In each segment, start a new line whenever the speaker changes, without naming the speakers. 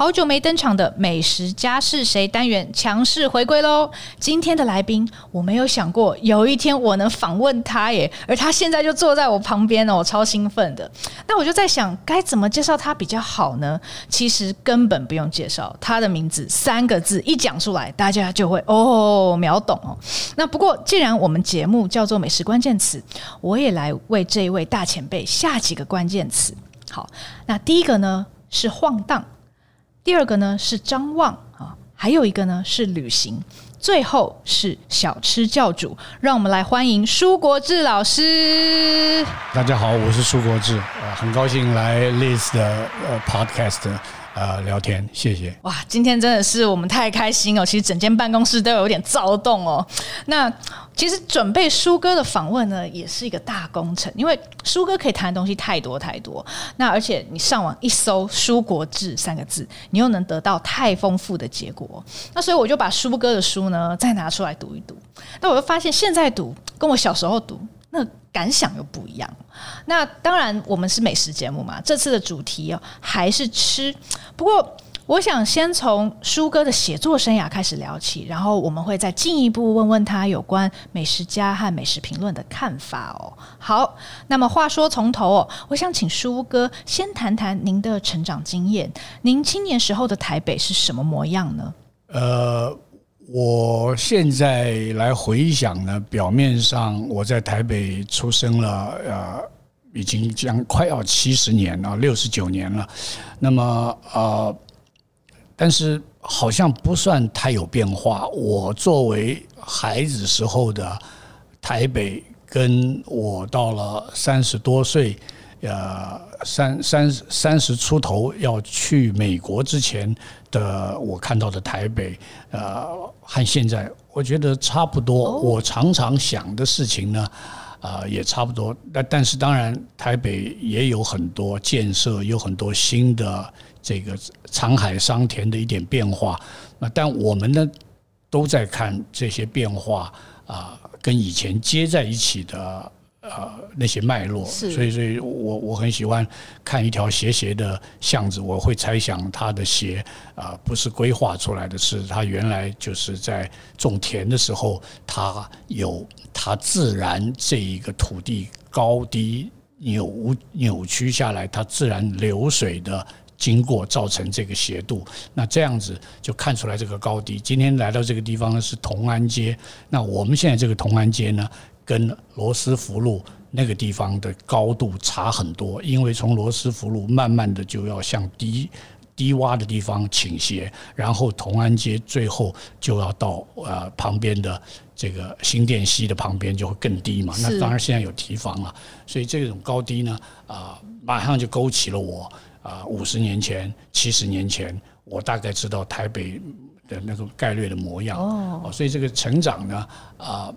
好久没登场的美食家是谁单元强势回归喽！今天的来宾，我没有想过有一天我能访问他耶，而他现在就坐在我旁边哦，我超兴奋的。那我就在想，该怎么介绍他比较好呢？其实根本不用介绍，他的名字三个字一讲出来，大家就会哦秒懂哦。那不过既然我们节目叫做美食关键词，我也来为这一位大前辈下几个关键词。好，那第一个呢是晃荡。第二个呢是张望啊，还有一个呢是旅行，最后是小吃教主。让我们来欢迎舒国志老师。
大家好，我是舒国志，呃，很高兴来 Liz 的呃 Podcast。呃，聊天，谢谢。
哇，今天真的是我们太开心哦！其实整间办公室都有点躁动哦。那其实准备舒哥的访问呢，也是一个大工程，因为舒哥可以谈的东西太多太多。那而且你上网一搜“舒国志”三个字，你又能得到太丰富的结果。那所以我就把舒哥的书呢再拿出来读一读。那我就发现现在读跟我小时候读那感想又不一样。那当然，我们是美食节目嘛，这次的主题还是吃。不过，我想先从舒哥的写作生涯开始聊起，然后我们会再进一步问问他有关美食家和美食评论的看法哦。好，那么话说从头哦，我想请舒哥先谈谈您的成长经验。您青年时候的台北是什么模样呢？
呃。我现在来回想呢，表面上我在台北出生了，呃，已经将快要七十年了，六十九年了。那么呃，但是好像不算太有变化。我作为孩子时候的台北，跟我到了三十多岁，呃，三三三十出头要去美国之前的我看到的台北，呃，和现在我觉得差不多。我常常想的事情呢，呃，也差不多。但但是当然，台北也有很多建设，有很多新的这个沧海桑田的一点变化。那但我们呢，都在看这些变化啊，跟以前接在一起的。呃，那些脉络，所以，所以我我很喜欢看一条斜斜的巷子，我会猜想它的斜啊，不是规划出来的，是它原来就是在种田的时候，它有它自然这一个土地高低扭扭曲下来，它自然流水的经过造成这个斜度，那这样子就看出来这个高低。今天来到这个地方呢，是同安街，那我们现在这个同安街呢，跟罗斯福路那个地方的高度差很多，因为从罗斯福路慢慢的就要向低低洼的地方倾斜，然后同安街最后就要到呃旁边的这个新店溪的旁边就会更低嘛。那当然现在有提防了，所以这种高低呢啊、呃，马上就勾起了我啊五十年前、七十年前，我大概知道台北的那个概略的模样哦。所以这个成长呢啊。呃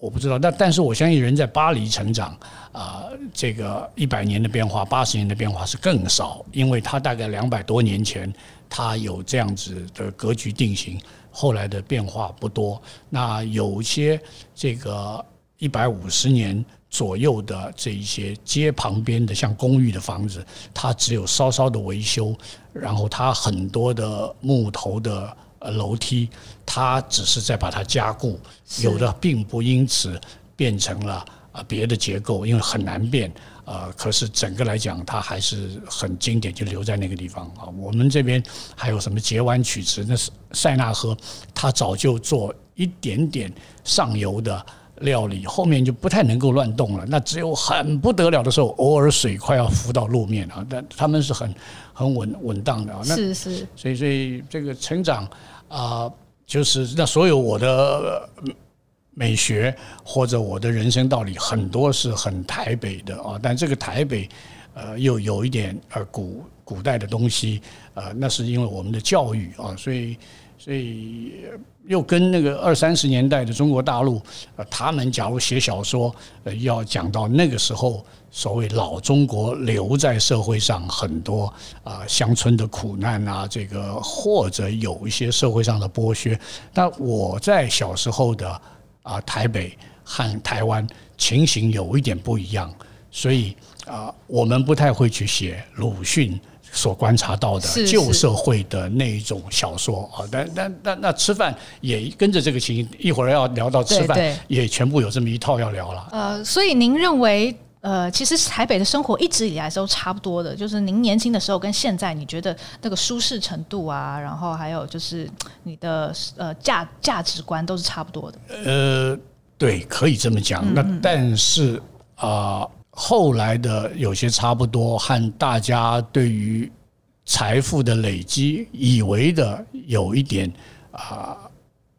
我不知道，但但是我相信人在巴黎成长，啊、这个一百年的变化，八十年的变化是更少，因为他大概两百多年前，他有这样子的格局定型，后来的变化不多。那有些这个一百五十年左右的这一些街旁边的像公寓的房子，它只有稍稍的维修，然后它很多的木头的。呃，楼梯，它只是在把它加固，有的并不因此变成了啊别的结构，因为很难变。呃，可是整个来讲，它还是很经典，就留在那个地方啊。我们这边还有什么截弯曲直，那是塞纳河，它早就做一点点上游的料理，后面就不太能够乱动了。那只有很不得了的时候，偶尔水快要浮到路面啊，但他们是很很稳稳当的啊。那
是是，
所以所以这个成长。啊、就是那所有我的美学或者我的人生道理，很多是很台北的啊。但这个台北，呃，又有一点呃古古代的东西，呃，那是因为我们的教育啊，所以所以又跟那个二三十年代的中国大陆，呃，他们假如写小说，呃，要讲到那个时候所谓老中国留在社会上很多啊乡村的苦难啊，这个或者有一些社会上的剥削。但我在小时候的啊台北和台湾情形有一点不一样，所以啊我们不太会去写鲁迅。所观察到的旧社会的那一种小说啊，但但但那吃饭也跟着这个情形，一会儿要聊到吃饭，也全部有这么一套要聊了。
呃，所以您认为，呃，其实台北的生活一直以来都差不多的，就是您年轻的时候跟现在，你觉得那个舒适程度啊，然后还有就是你的呃价价值观都是差不多的。
呃，对，可以这么讲。嗯嗯，那但是啊。呃后来的有些差不多，和大家对于财富的累积以为的有一点啊，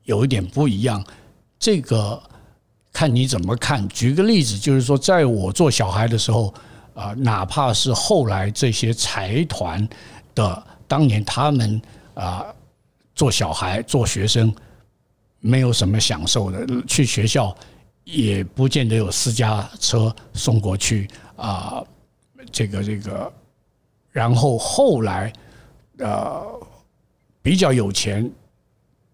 有一点不一样。这个看你怎么看。举个例子，就是说，在我做小孩的时候啊，哪怕是后来这些财团的当年他们啊做小孩做学生没有什么享受的，去学校。也不见得有私家车送过去啊，这个这个，然后后来呃比较有钱，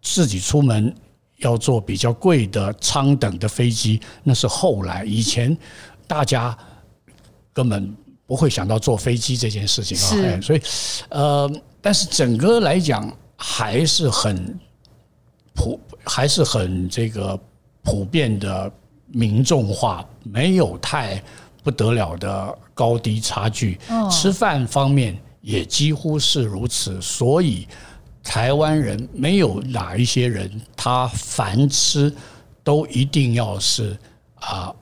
自己出门要坐比较贵的舱等的飞机，那是后来，以前大家根本不会想到坐飞机这件事情啊，所以呃，但是整个来讲还是很普，还是很这个。普遍的民众化，没有太不得了的高低差距。吃饭方面也几乎是如此，所以台湾人没有哪一些人，他凡吃都一定要是啊，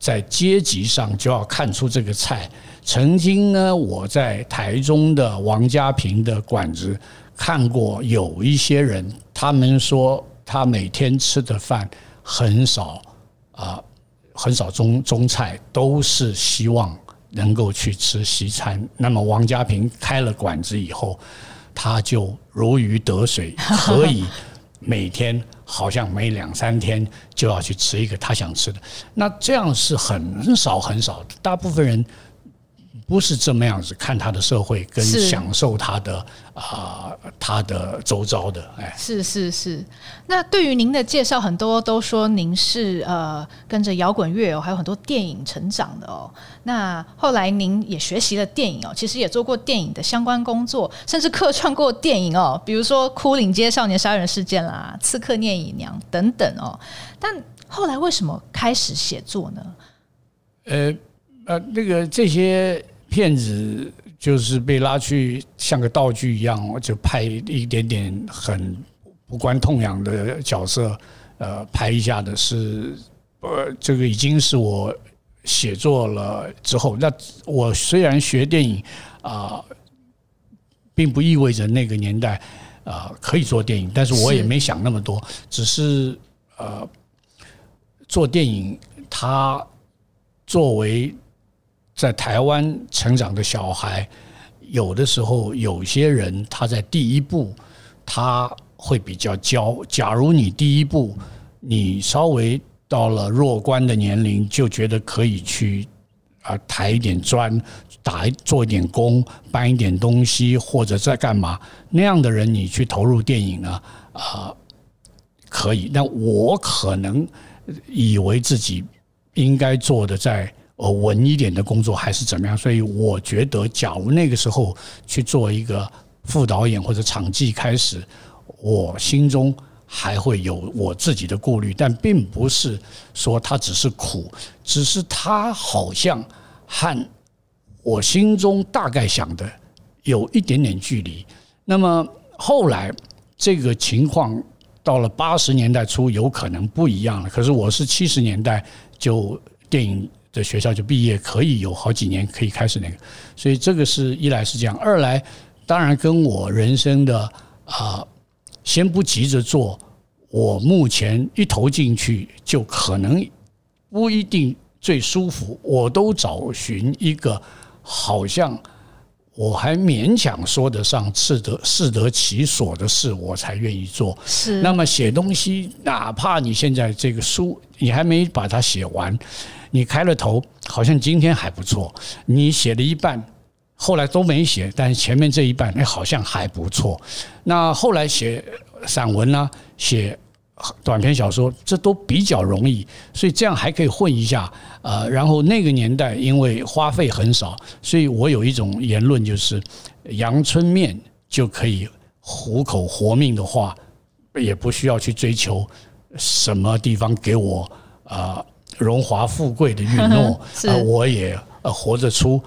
在阶级上就要看出这个菜。曾经呢，我在台中的王家平的馆子看过，有一些人，他们说他每天吃的饭。很少啊，很少中中菜，都是希望能够去吃西餐。那么王家平开了馆子以后，他就如鱼得水，可以每天好像每两三天就要去吃一个他想吃的。那这样是很少很少，大部分人。不是这么样子看他的社会跟享受他的啊、呃，他的周遭的哎，
是是是。那对于您的介绍，很多都说您是呃跟着摇滚乐哦，还有很多电影成长的哦。那后来您也学习了电影哦，其实也做过电影的相关工作，甚至客串过电影哦，比如说《枯岭街少年杀人事件》啦，《刺客聂隐娘》等等哦。但后来为什么开始写作呢？
呃呃，那个这些。骗子就是被拉去像个道具一样，就拍一点点很无关痛痒的角色，呃，拍一下的是，呃，这个已经是我写作了之后。那我虽然学电影啊，并不意味着那个年代啊可以做电影，但是我也没想那么多，只是呃，做电影它作为。在台湾成长的小孩，有的时候有些人他在第一步他会比较娇。假如你第一步你稍微到了弱冠的年龄，就觉得可以去啊抬一点砖、打做一点工、搬一点东西或者在干嘛，那样的人你去投入电影呢啊可以。但我可能以为自己应该做的在。呃，稳一点的工作还是怎么样？所以我觉得，假如那个时候去做一个副导演或者场记开始，我心中还会有我自己的顾虑，但并不是说他只是苦，只是他好像和我心中大概想的有一点点距离。那么后来这个情况到了八十年代初，有可能不一样了。可是我是七十年代就电影。的学校就毕业，可以有好几年可以开始那个，所以这个是一来是这样，二来当然跟我人生的啊、呃，先不急着做，我目前一投进去就可能不一定最舒服，我都找寻一个好像我还勉强说得上适得适得其所的事，我才愿意做。
是，
那么写东西，哪怕你现在这个书你还没把它写完，你开了头，好像今天还不错。你写了一半，后来都没写，但是前面这一半，哎，好像还不错。那后来写散文呢，写。短篇小说，这都比较容易，所以这样还可以混一下。呃，然后那个年代因为花费很少，所以我有一种言论，就是阳春面就可以糊口活命的话，也不需要去追求什么地方给我啊荣华富贵的允诺，啊，我也呃活着出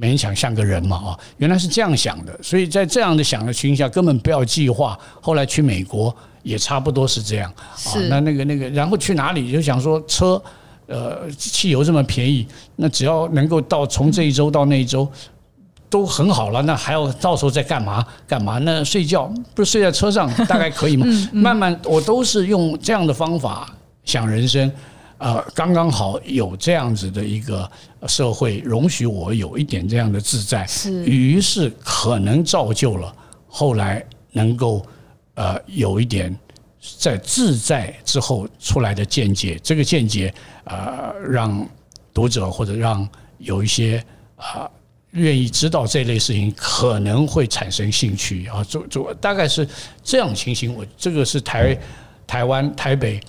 勉强像个人嘛啊，原来是这样想的，所以在这样的想的情况下，根本不要计划。后来去美国。也差不多是这样啊，那那个那个，然后去哪里就想说车，呃，汽油这么便宜，那只要能够到从这一周到那一周都很好了，那还要到时候再干嘛干嘛？那睡觉不是睡在车上大概可以吗？慢慢我都是用这样的方法想人生，呃，刚刚好有这样子的一个社会容许我有一点这样的自在，是，于是可能造就了后来能够。呃，有一点在自在之后出来的见解，这个见解呃，让读者或者让有一些啊愿意知道这类事情可能会产生兴趣啊，就就大概是这样情形。我这个是台台湾台北。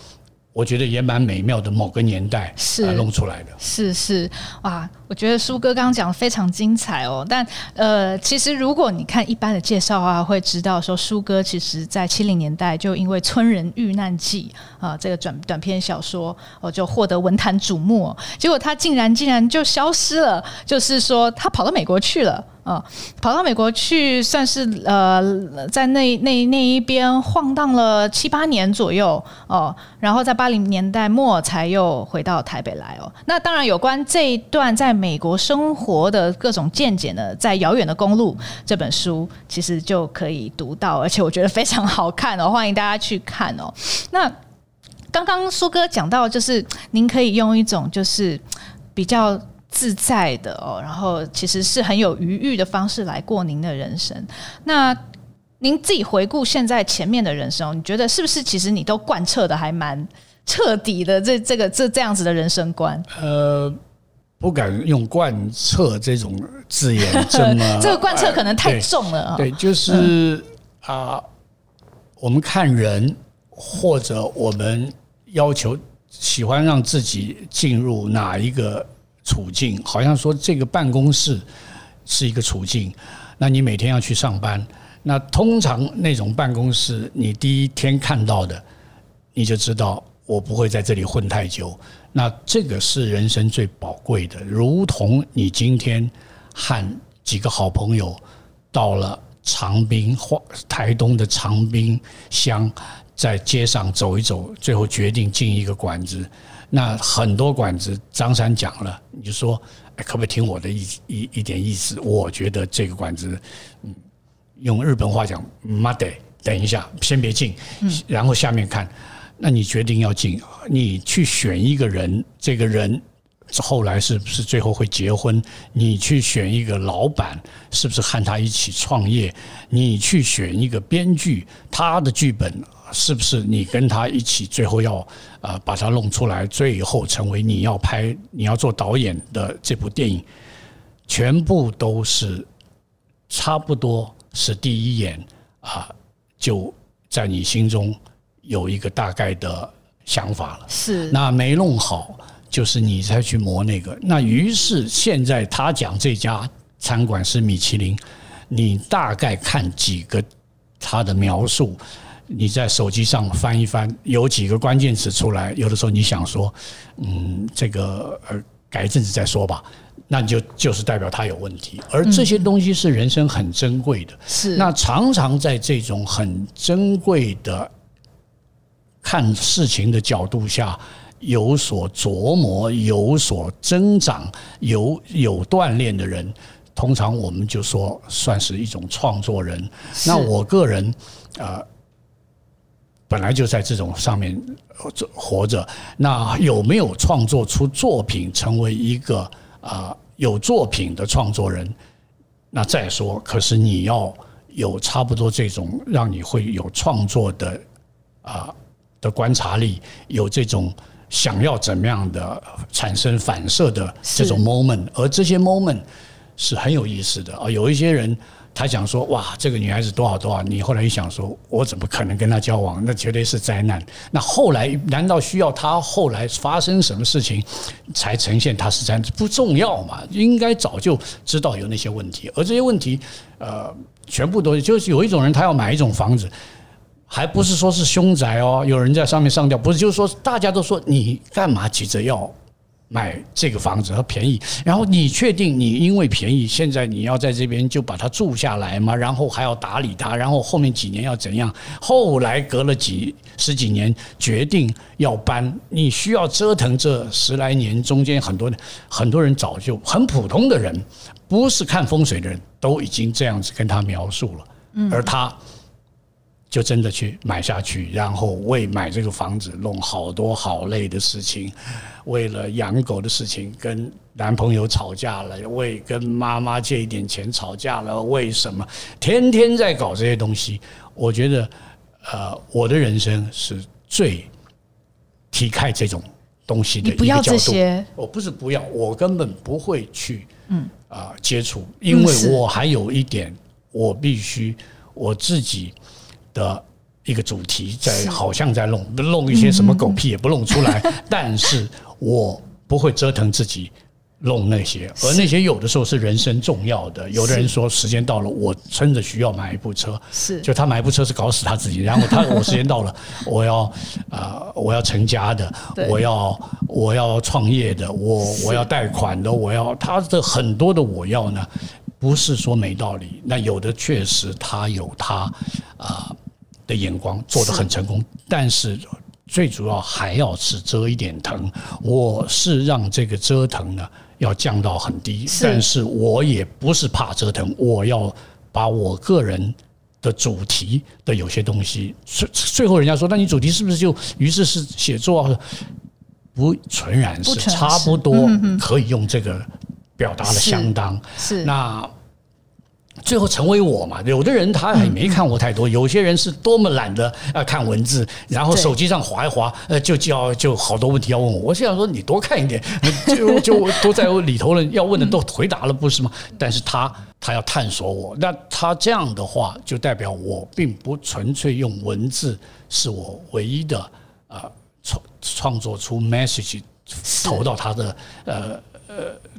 我觉得也蛮美妙的，某个年代是弄出来的，
是是哇！我觉得苏哥刚刚讲的非常精彩哦。但呃，其实如果你看一般的介绍啊，会知道说苏哥其实在七零年代就因为《村人遇难记》啊这个短短篇小说哦，就获得文坛瞩目。结果他竟然竟然就消失了，就是说他跑到美国去了。哦，跑到美国去，算是呃，在那那那一边晃荡了七八年左右哦，然后在八零年代末才又回到台北来哦。那当然，有关这一段在美国生活的各种见解呢，在《遥远的公路》这本书其实就可以读到，而且我觉得非常好看哦，欢迎大家去看哦。那刚刚苏哥讲到，就是您可以用一种就是比较。自在的哦，然后其实是很有余裕的方式来过您的人生。那您自己回顾现在前面的人生，你觉得是不是其实你都贯彻的还蛮彻底的？这这个这这样子的人生观？呃，
不敢用贯彻这种字眼，这么
这个贯彻可能太重了。
对，就是啊，我们看人，或者我们要求喜欢让自己进入哪一个。处境好像说这个办公室是一个处境，那你每天要去上班，那通常那种办公室，你第一天看到的，你就知道我不会在这里混太久。那这个是人生最宝贵的，如同你今天和几个好朋友到了长滨或台东的长滨乡，在街上走一走，最后决定进一个馆子。那很多馆子，张三讲了，你就说，可不可以听我的一一一点意思？我觉得这个馆子，嗯，用日本话讲，妈的，等一下，先别进，然后下面看。那你决定要进，你去选一个人，这个人后来是不是最后会结婚？你去选一个老板，是不是和他一起创业？你去选一个编剧，他的剧本。是不是你跟他一起，最后要呃把它弄出来，最后成为你要拍、你要做导演的这部电影，全部都是差不多是第一眼啊，就在你心中有一个大概的想法了。是，那没弄好，就是你再去磨那个。那于是现在他讲这家餐馆是米其林，你大概看几个他的描述。你在手机上翻一翻，有几个关键词出来，有的时候你想说，嗯，这个呃，改一阵子再说吧，那你就就是代表它有问题。而这些东西是人生很珍贵的，是那常常在这种很珍贵的看事情的角度下有所琢磨、有所增长、有有锻炼的人，通常我们就说算是一种创作人。那我个人啊。本来就在这种上面活着，那有没有创作出作品，成为一个啊有作品的创作人？那再说，可是你要有差不多这种让你会有创作的啊的观察力，有这种想要怎么样的产生反射的这种 moment，而这些 moment 是很有意思的啊。有一些人。他想说：“哇，这个女孩子多少多少？”你后来一想说：“我怎么可能跟她交往？那绝对是灾难。”那后来难道需要她后来发生什么事情才呈现她是灾难？不重要嘛？应该早就知道有那些问题，而这些问题，呃，全部都就是有一种人，他要买一种房子，还不是说是凶宅哦，有人在上面上吊，不是，就是说大家都说你干嘛急着要？买这个房子它便宜，然后你确定你因为便宜，现在你要在这边就把它住下来吗？然后还要打理它，然后后面几年要怎样？后来隔了几十几年决定要搬，你需要折腾这十来年，中间很多很多人早就很普通的人，不是看风水的人都已经这样子跟他描述了，而他。就真的去买下去，然后为买这个房子弄好多好累的事情，为了养狗的事情跟男朋友吵架了，为跟妈妈借一点钱吵架了，为什么天天在搞这些东西？我觉得，呃，我的人生是最踢开这种东西的一个角度。你不要这些，我不是不要，我根本不会去，嗯啊接触，因为我还有一点，我必须我自己。的一个主题，在好像在弄弄一些什么狗屁也不弄出来，但是我不会折腾自己弄那些，而那些有的时候是人生重要的。有的人说时间到了，我真的需要买一部车，是就他买一部车是搞死他自己，然后他我时间到了，我要啊我要成家的，我要我要创业的，我我要贷款的，我要他的很多的我要呢，不是说没道理，那有的确实他有他啊。的眼光做得很成功，但是最主要还要是遮一点疼。我是让这个折腾呢要降到很低，但是我也不是怕折腾，我要把我个人的主题的有些东西，最最后人家说，那你主题是不是就于是是写作啊？不纯然是，差不多可以用这个表达的相当是那。最后成为我嘛？有的人他也没看过太多，有些人是多么懒得啊看文字，然后手机上划一划，呃，就叫就好多问题要问我。我想说，你多看一点，就就都在我里头了，要问的都回答了，不是吗？但是他他要探索我，那他这样的话，就代表我并不纯粹用文字是我唯一的啊创创作出 message 投到他的呃呃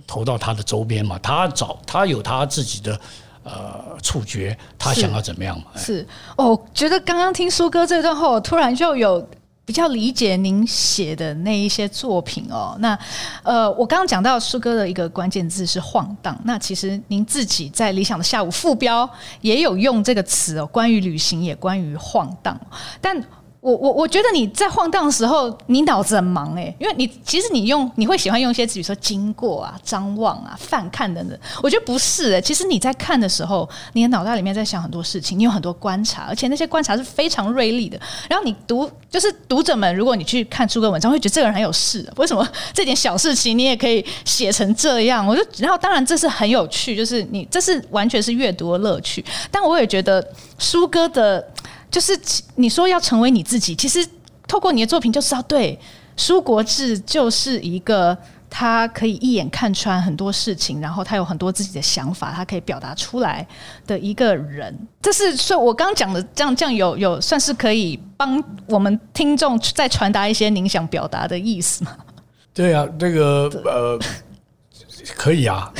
投到他的周边嘛。他找他有他自己的。呃，触觉他想要怎么样嘛？
是，是哦，觉得刚刚听苏哥这段话，我突然就有比较理解您写的那一些作品哦。那呃，我刚刚讲到苏哥的一个关键字是晃荡，那其实您自己在《理想的下午》副标也有用这个词哦，关于旅行也关于晃荡，但。我我我觉得你在晃荡的时候，你脑子很忙哎，因为你其实你用你会喜欢用一些词，比如说经过啊、张望啊、泛看等等。我觉得不是哎，其实你在看的时候，你的脑袋里面在想很多事情，你有很多观察，而且那些观察是非常锐利的。然后你读，就是读者们，如果你去看书哥文章，会觉得这个人很有事。为什么这点小事情你也可以写成这样？我就然后当然这是很有趣，就是你这是完全是阅读的乐趣。但我也觉得书哥的。就是你说要成为你自己，其实透过你的作品就知道，对，舒国志就是一个他可以一眼看穿很多事情，然后他有很多自己的想法，他可以表达出来的一个人。这是说我刚刚讲的这样这样有有算是可以帮我们听众再传达一些您想表达的意思吗？
对啊，这个呃，可以啊，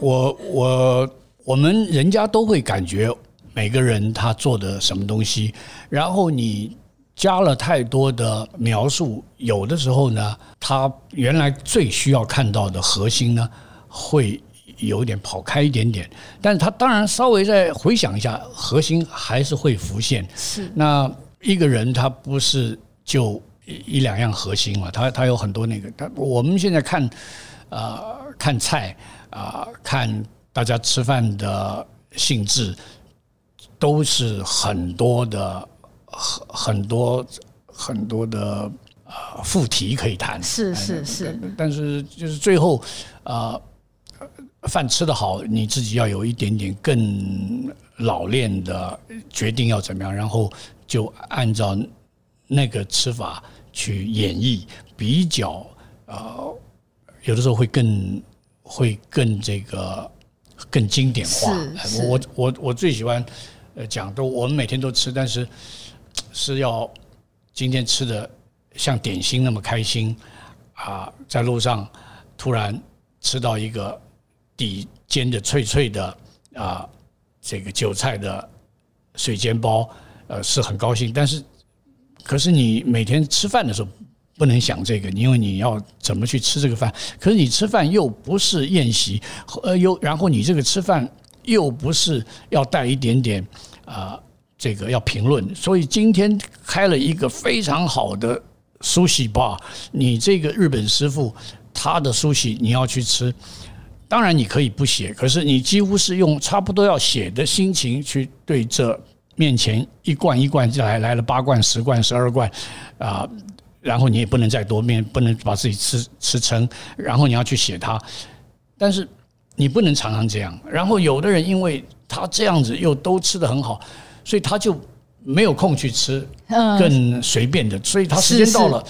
我 我我我们人家都会感觉。每个人他做的什么东西，然后你加了太多的描述，有的时候呢，他原来最需要看到的核心呢，会有点跑开一点点。但是他当然稍微再回想一下，核心还是会浮现。是那一个人他不是就一两样核心嘛？他他有很多那个。他我们现在看啊、呃，看菜啊、呃，看大家吃饭的兴致。都是很多的很很多很多的呃副题可以谈，
是是是，
但是就是最后啊饭吃得好，你自己要有一点点更老练的决定要怎么样，然后就按照那个吃法去演绎，比较呃，有的时候会更会更这个更经典化。我我我最喜欢呃讲都我们每天都吃，但是是要今天吃的像点心那么开心啊，在路上突然吃到一个。底煎的脆脆的啊，这个韭菜的水煎包，呃，是很高兴。但是，可是你每天吃饭的时候不能想这个，因为你要怎么去吃这个饭。可是你吃饭又不是宴席，呃，又然后你这个吃饭又不是要带一点点啊，这个要评论。所以今天开了一个非常好的 sushi bar，你这个日本师傅他的 sushi 你要去吃。当然你可以不写，可是你几乎是用差不多要写的心情去对着面前一罐一罐就来来了八罐十罐十二罐啊，然后你也不能再多面，不能把自己吃吃撑，然后你要去写它，但是你不能常常这样。然后有的人因为他这样子又都吃的很好，所以他就没有空去吃更随便的，所以他时间到了，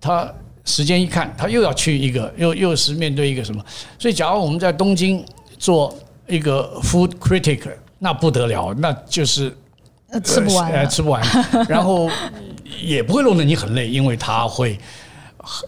他。时间一看，他又要去一个，又又是面对一个什么？所以，假如我们在东京做一个 food critic，那不得了，那就是
吃不完，
吃不完，然后也不会弄得你很累，因为他会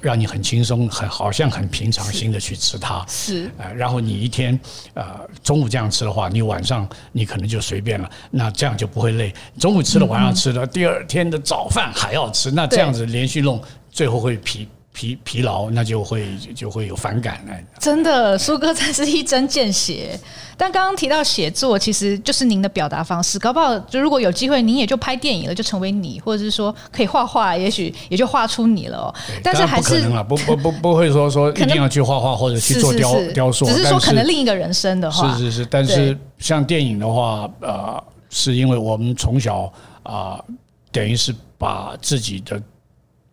让你很轻松，很好像很平常心的去吃它。
是，呃
然后你一天呃中午这样吃的话，你晚上你可能就随便了，那这样就不会累。中午吃了，晚上吃了，第二天的早饭还要吃，那这样子连续弄，最后会疲。疲疲劳，那就会就会有反感了。
真的，苏哥才是一针见血。但刚刚提到写作，其实就是您的表达方式。搞不好，就如果有机会，您也就拍电影了，就成为你，或者是说可以画画，也许也就画出你了哦。但是还是不可能了，
不不不不会说说一定要去画画或者去做雕雕塑，
只是说可能另一个人生的话，
是是是。但是像电影的话，呃，是因为我们从小啊，等于是把自己的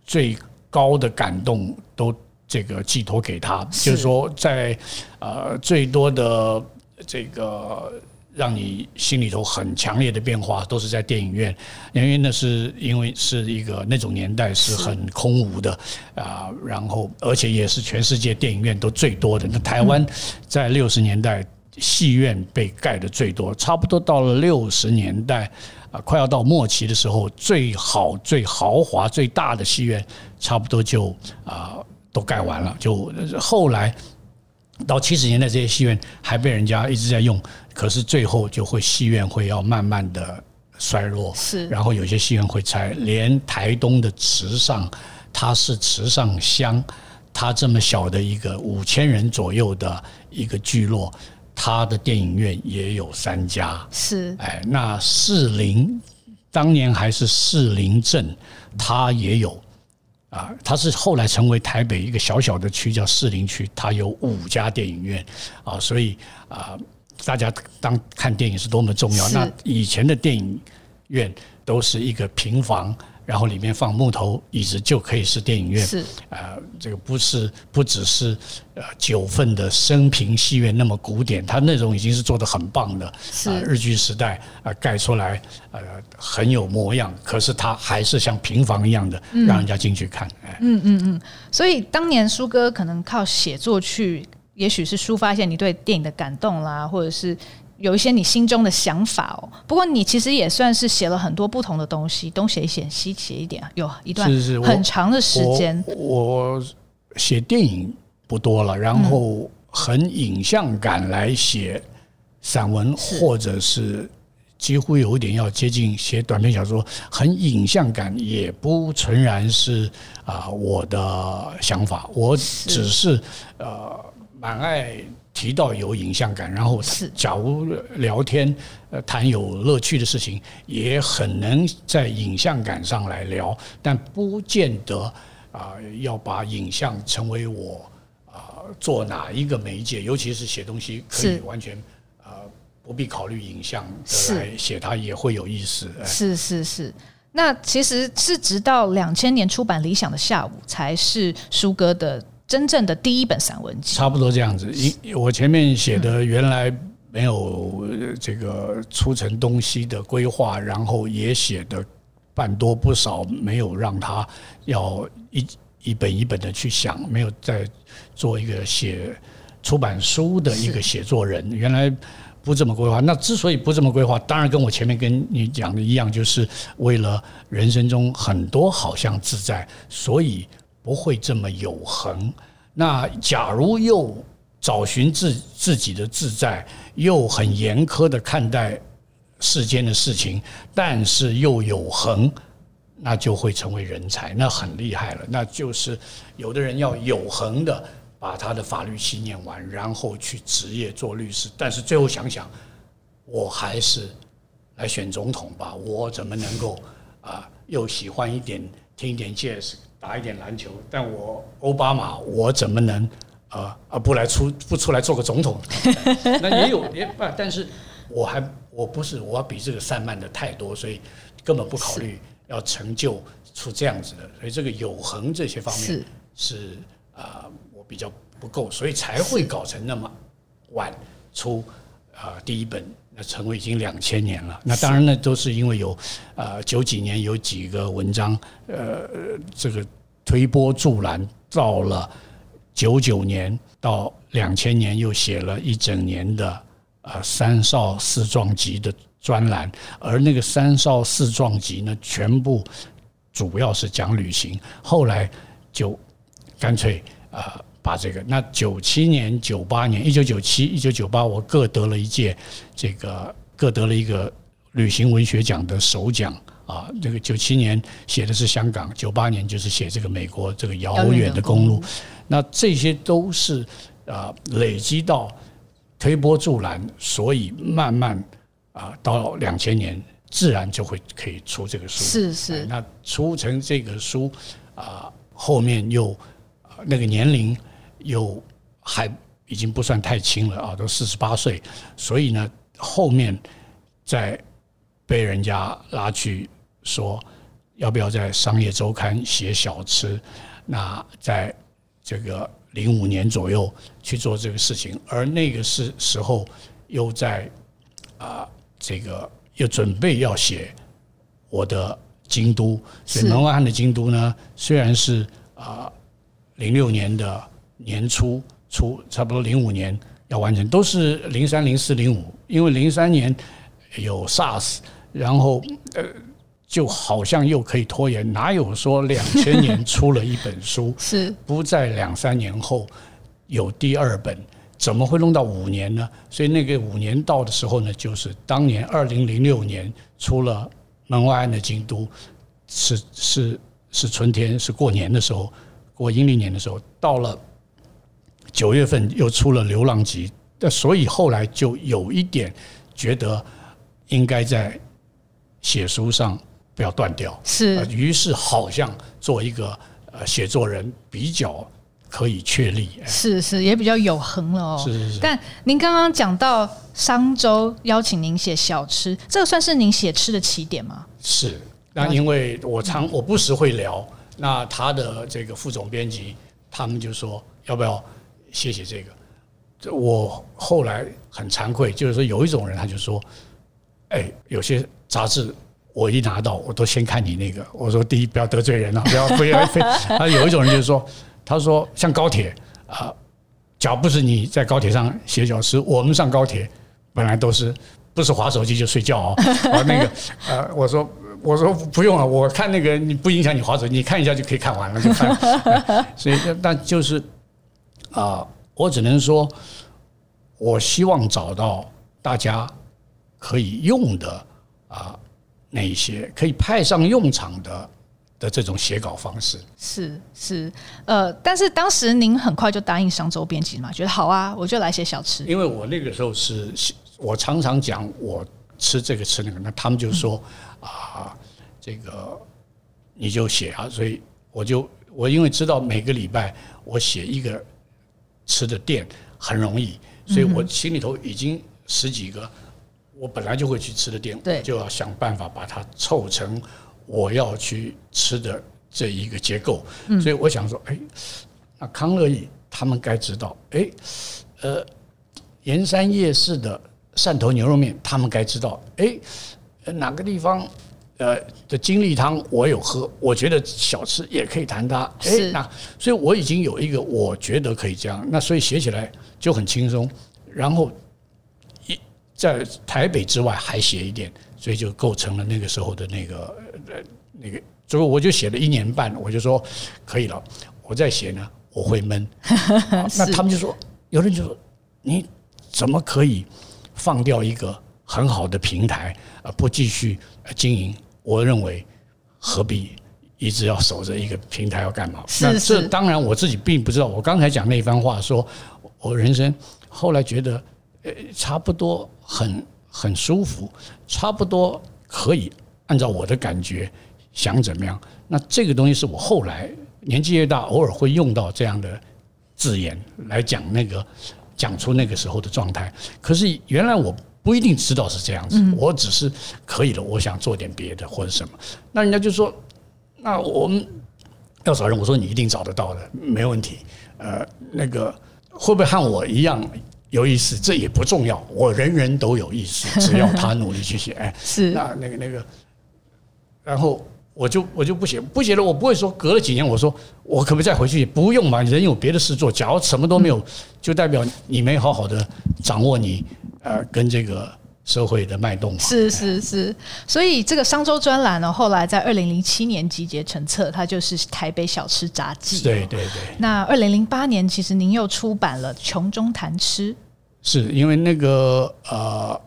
最高的感动都这个寄托给他，就是说在呃最多的这个让你心里头很强烈的变化都是在电影院，因为那是因为是一个那种年代是很空无的啊，然后而且也是全世界电影院都最多的。那台湾在六十年代戏院被盖的最多，差不多到了六十年代。啊，快要到末期的时候，最好、最豪华、最大的戏院，差不多就啊都盖完了。就后来到七十年代，这些戏院还被人家一直在用，可是最后就会戏院会要慢慢的衰落。是，然后有些戏院会拆，连台东的池上，它是池上乡，它这么小的一个五千人左右的一个聚落。他的电影院也有三家，是哎，那士林当年还是士林镇，他也有啊，他是后来成为台北一个小小的区叫士林区，他有五家电影院啊，所以啊，大家当看电影是多么重要。那以前的电影院都是一个平房。然后里面放木头椅子就可以是电影院，是。啊，这个不是不只是呃九份的生平戏院那么古典，它那种已经是做的很棒的，是。日据时代啊盖出来呃很有模样，可是它还是像平房一样的让人家进去看，哎，
嗯嗯嗯，所以当年苏哥可能靠写作去，也许是抒发一下你对电影的感动啦，或者是。有一些你心中的想法哦，不过你其实也算是写了很多不同的东西，东写一写，西写一点，有一段很长的时间。
我写电影不多了，然后很影像感来写散文，或者是几乎有一点要接近写短篇小说，很影像感也不纯然是啊我的想法，我只是呃蛮爱。提到有影像感，然后是假如聊天呃谈有乐趣的事情，也很能在影像感上来聊，但不见得啊要把影像成为我啊做哪一个媒介，尤其是写东西可以完全啊不必考虑影像的来写它也会有意思。
是是是，那其实是直到两千年出版《理想的下午》才是舒哥的。真正的第一本散文集。
差不多这样子。一我前面写的原来没有这个出成东西的规划，然后也写的半多不少，没有让他要一一本一本的去想，没有再做一个写出版书的一个写作人。原来。不这么规划，那之所以不这么规划，当然跟我前面跟你讲的一样，就是为了人生中很多好像自在，所以不会这么有恒。那假如又找寻自自己的自在，又很严苛的看待世间的事情，但是又有恒，那就会成为人才，那很厉害了。那就是有的人要有恒的。把他的法律系念完，然后去职业做律师，但是最后想想，我还是来选总统吧。我怎么能够啊？又喜欢一点听一点 jazz，打一点篮球，但我奥巴马，我怎么能啊啊不来出不出来做个总统？那也有也不，但是我还我不是我要比这个散漫的太多，所以根本不考虑要成就出这样子的。所以这个有恒这些方面是，是啊。比较不够，所以才会搞成那么晚出啊、呃、第一本，那成为已经两千年了。那当然呢，都是因为有呃九几年有几个文章，呃，这个推波助澜，到了九九年到两千年又写了一整年的呃《三少四壮集》的专栏，而那个《三少四壮集》呢，全部主要是讲旅行，后来就干脆啊。呃把这个，那九七年、九八年、一九九七、一九九八，我各得了一届，这个各得了一个旅行文学奖的首奖啊。这个九七年写的是香港，九八年就是写这个美国这个遥远的公路。那这些都是啊累积到推波助澜，所以慢慢啊到两千年自然就会可以出这个书。
是是。
那出成这个书啊，后面又那个年龄。又还已经不算太轻了啊，都四十八岁，所以呢，后面在被人家拉去说要不要在商业周刊写小吃，那在这个零五年左右去做这个事情，而那个是时候又在啊这个又准备要写我的京都，所以门外汉的京都呢，虽然是啊零六年的。年初初差不多零五年要完成，都是零三零四零五，因为零三年有 SARS，然后呃就好像又可以拖延，哪有说两千年出了一本书，
是
不在两三年后有第二本，怎么会弄到五年呢？所以那个五年到的时候呢，就是当年二零零六年出了门外汉的京都，是是是春天，是过年的时候，过阴历年的时候，到了。九月份又出了《流浪集》，那所以后来就有一点觉得应该在写书上不要断掉，
是，
于是好像做一个呃写作人比较可以确立，
是是也比较有恒了哦。
是是是。
但您刚刚讲到商周邀请您写小吃，这个算是您写吃的起点吗？
是。那因为我常我不时会聊，那他的这个副总编辑他们就说要不要。谢谢这个，这我后来很惭愧，就是说有一种人，他就说，哎，有些杂志我一拿到，我都先看你那个。我说第一不要得罪人啊，不要不要非。他有一种人就是说，他说像高铁啊，假如不是你在高铁上写小吃，我们上高铁本来都是不是划手机就睡觉哦。啊那个呃，我说我说不用了，我看那个你不影响你划手机，你看一下就可以看完了就看。所以但就是。啊，我只能说，我希望找到大家可以用的啊，那一些可以派上用场的的这种写稿方式。
是是，呃，但是当时您很快就答应商周编辑嘛，觉得好啊，我就来写小吃。
因为我那个时候是，我常常讲我吃这个吃那个，那他们就说啊，这个你就写啊，所以我就我因为知道每个礼拜我写一个。吃的店很容易，所以我心里头已经十几个，我本来就会去吃的店，就要想办法把它凑成我要去吃的这一个结构。所以我想说，哎，那康乐意他们该知道，哎，呃，盐山夜市的汕头牛肉面，他们该知道，哎，哪个地方呃的金利汤我有喝，我觉得小吃也可以谈它。哎，那所以我已经有一个我觉得可以这样，那所以写起来就很轻松。然后一在台北之外还写一点，所以就构成了那个时候的那个呃那个，最后我就写了一年半，我就说可以了，我再写呢。我会闷，那他们就说，有人就说，你怎么可以放掉一个很好的平台而不继续经营？我认为何必一直要守着一个平台要干嘛？那这当然我自己并不知道。我刚才讲那一番话，说我人生后来觉得，呃，差不多很很舒服，差不多可以按照我的感觉想怎么样。那这个东西是我后来。年纪越大，偶尔会用到这样的字眼来讲那个，讲出那个时候的状态。可是原来我不一定知道是这样子，我只是可以了。我想做点别的或者什么，那人家就说：“那我们要找人。”我说：“你一定找得到的，没问题。”呃，那个会不会和我一样有意思？这也不重要。我人人都有意思，只要他努力去写。哎，是那那个那个，然后。我就我就不写不写了，我不会说隔了几年我说我可不可以再回去？不用嘛，人有别的事做。假如什么都没有，就代表你没好好的掌握你呃跟这个社会的脉动。
是是是，所以这个商周专栏呢，后来在二零零七年集结成册，它就是《台北小吃杂记》。
对对对。
那二零零八年，其实您又出版了《穷中谈吃》。
是因为那个呃，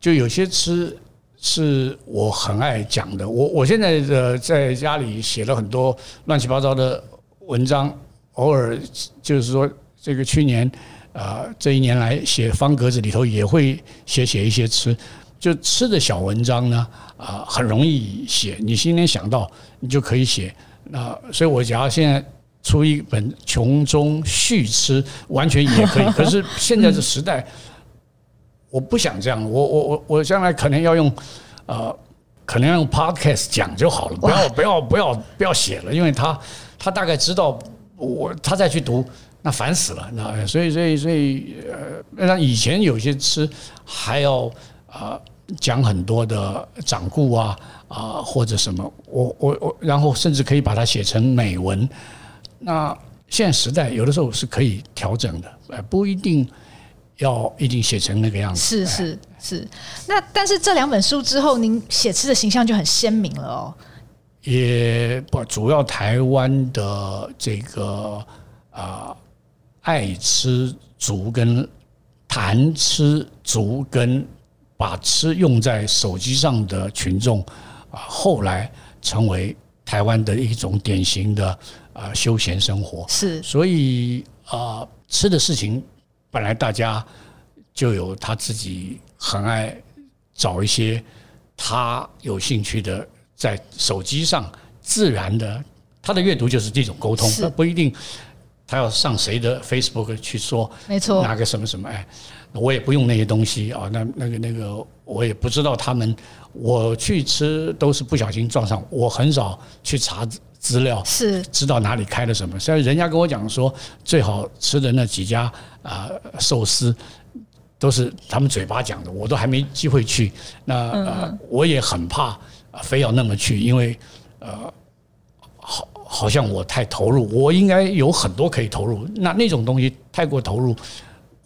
就有些吃。是我很爱讲的。我我现在的在家里写了很多乱七八糟的文章，偶尔就是说，这个去年啊这一年来写方格子里头也会写写一些吃，就吃的小文章呢啊很容易写，你今天想到你就可以写。那所以我假如现在出一本穷中续吃，完全也可以。可是现在这时代。我不想这样，我我我我将来可能要用，呃，可能要用 podcast 讲就好了，不要不要不要不要写了，因为他他大概知道我他再去读，那烦死了，那所以所以所以呃，那以前有些吃还要啊、呃、讲很多的掌故啊啊或者什么，我我我，然后甚至可以把它写成美文。那现在时代有的时候是可以调整的，呃，不一定。要一定写成那个样子，
是是是。那但是这两本书之后，您写吃的形象就很鲜明了哦。
也不主要台湾的这个啊，爱吃族跟谈吃族跟把吃用在手机上的群众啊，后来成为台湾的一种典型的啊休闲生活。是，所以啊，吃的事情。本来大家就有他自己很爱找一些他有兴趣的，在手机上自然的，他的阅读就是这种沟通，他不一定他要上谁的 Facebook 去说，没错，拿个什么什么哎，我也不用那些东西啊，那那个那个我也不知道他们，我去吃都是不小心撞上，我很少去查。资料是知道哪里开了什么，所以人家跟我讲说最好吃的那几家啊寿司都是他们嘴巴讲的，我都还没机会去。那呃我也很怕非要那么去，因为呃好好像我太投入，我应该有很多可以投入。那那种东西太过投入，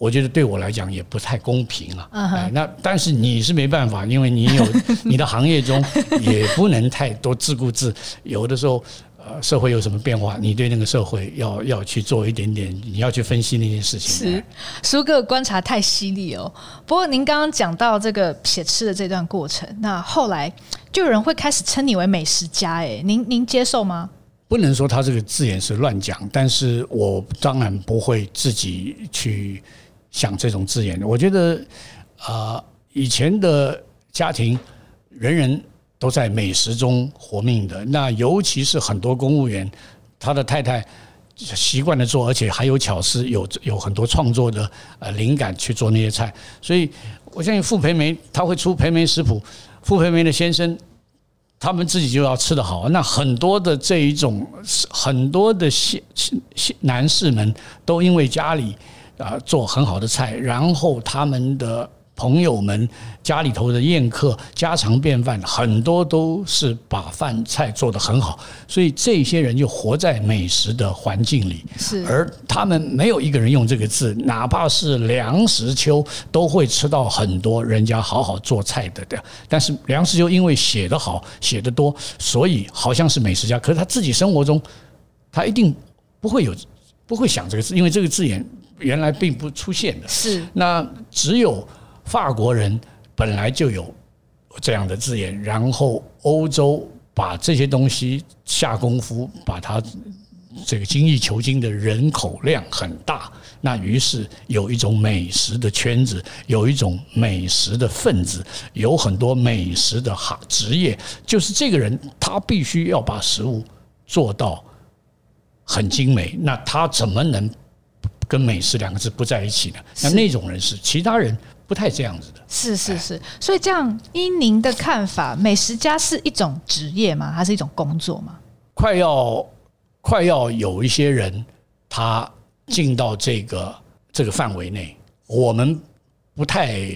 我觉得对我来讲也不太公平啊。嗯，那但是你是没办法，因为你有 你的行业中也不能太多自顾自，有的时候。呃，社会有什么变化？你对那个社会要要去做一点点，你要去分析那件事情。
是，苏哥观察太犀利哦。不过您刚刚讲到这个写吃的这段过程，那后来就有人会开始称你为美食家，哎，您您接受吗？
不能说他这个字眼是乱讲，但是我当然不会自己去想这种字眼。我觉得啊，呃，以前的家庭，人人。都在美食中活命的，那尤其是很多公务员，他的太太习惯的做，而且还有巧思，有有很多创作的呃灵感去做那些菜。所以我相信傅培梅他会出培梅食谱，傅培梅的先生他们自己就要吃得好。那很多的这一种，很多的男男士们都因为家里啊做很好的菜，然后他们的。朋友们家里头的宴客家常便饭，很多都是把饭菜做得很好，所以这些人就活在美食的环境里。
是，
而他们没有一个人用这个字，哪怕是梁实秋都会吃到很多人家好好做菜的的。但是梁实秋因为写得好，写得多，所以好像是美食家。可是他自己生活中，他一定不会有不会想这个字，因为这个字眼原来并不出现的。
是，
那只有。法国人本来就有这样的字眼，然后欧洲把这些东西下功夫，把它这个精益求精的人口量很大，那于是有一种美食的圈子，有一种美食的分子，有很多美食的行职业，就是这个人他必须要把食物做到很精美，那他怎么能跟美食两个字不在一起的？那那种人是其他人。不太这样子的，
是是是，所以这样依您的看法，美食家是一种职业吗？还是一种工作吗？
快要快要有一些人他进到这个这个范围内，我们不太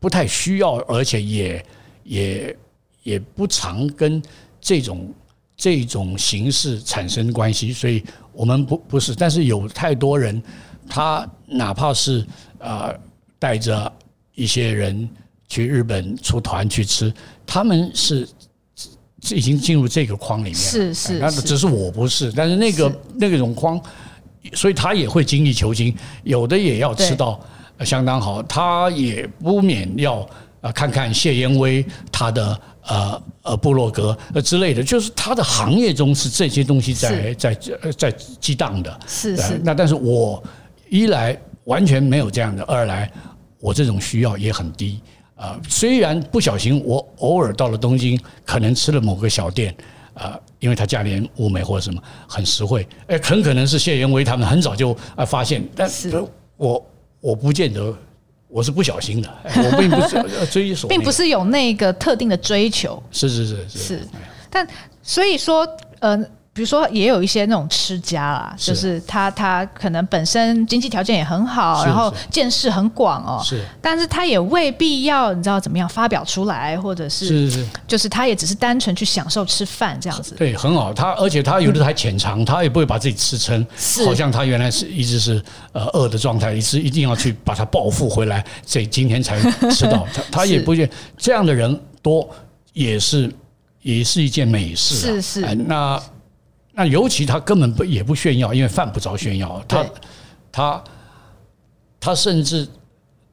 不太需要，而且也也也不常跟这种这种形式产生关系，所以我们不不是，但是有太多人，他哪怕是啊。呃带着一些人去日本出团去吃，他们是已经进入这个框里面了。
是是，
那只是我不是，但是那个那个种框，所以他也会精益求精，有的也要吃到相当好，他也不免要啊看看谢燕威他的呃呃部落格呃之类的，就是他的行业中是这些东西在在在激荡的。
是是，
那但是我一来。完全没有这样的。二来，我这种需要也很低啊。虽然不小心，我偶尔到了东京，可能吃了某个小店啊，因为它价廉物美或者什么很实惠。哎，很可能是谢元威他们很早就啊发现，但是我我不见得我是不小心的，我并不是追索，
并不是有那个特定的追求。
是是是是，
是。但所以说，呃。比如说，也有一些那种吃家啦，就是他他可能本身经济条件也很好，然后见识很广哦，是，但是他也未必要你知道怎么样发表出来，或者是是是，就是他也只是单纯去享受吃饭这样子。
对，很好。他而且他有的还浅尝，他也不会把自己吃撑，好像他原来是一直是呃饿的状态，一直一定要去把它报复回来，所以今天才吃到。他他也不会这样的人多，也是也是一件美事。
是是，
那。那尤其他根本不也不炫耀，因为犯不着炫耀。他他他甚至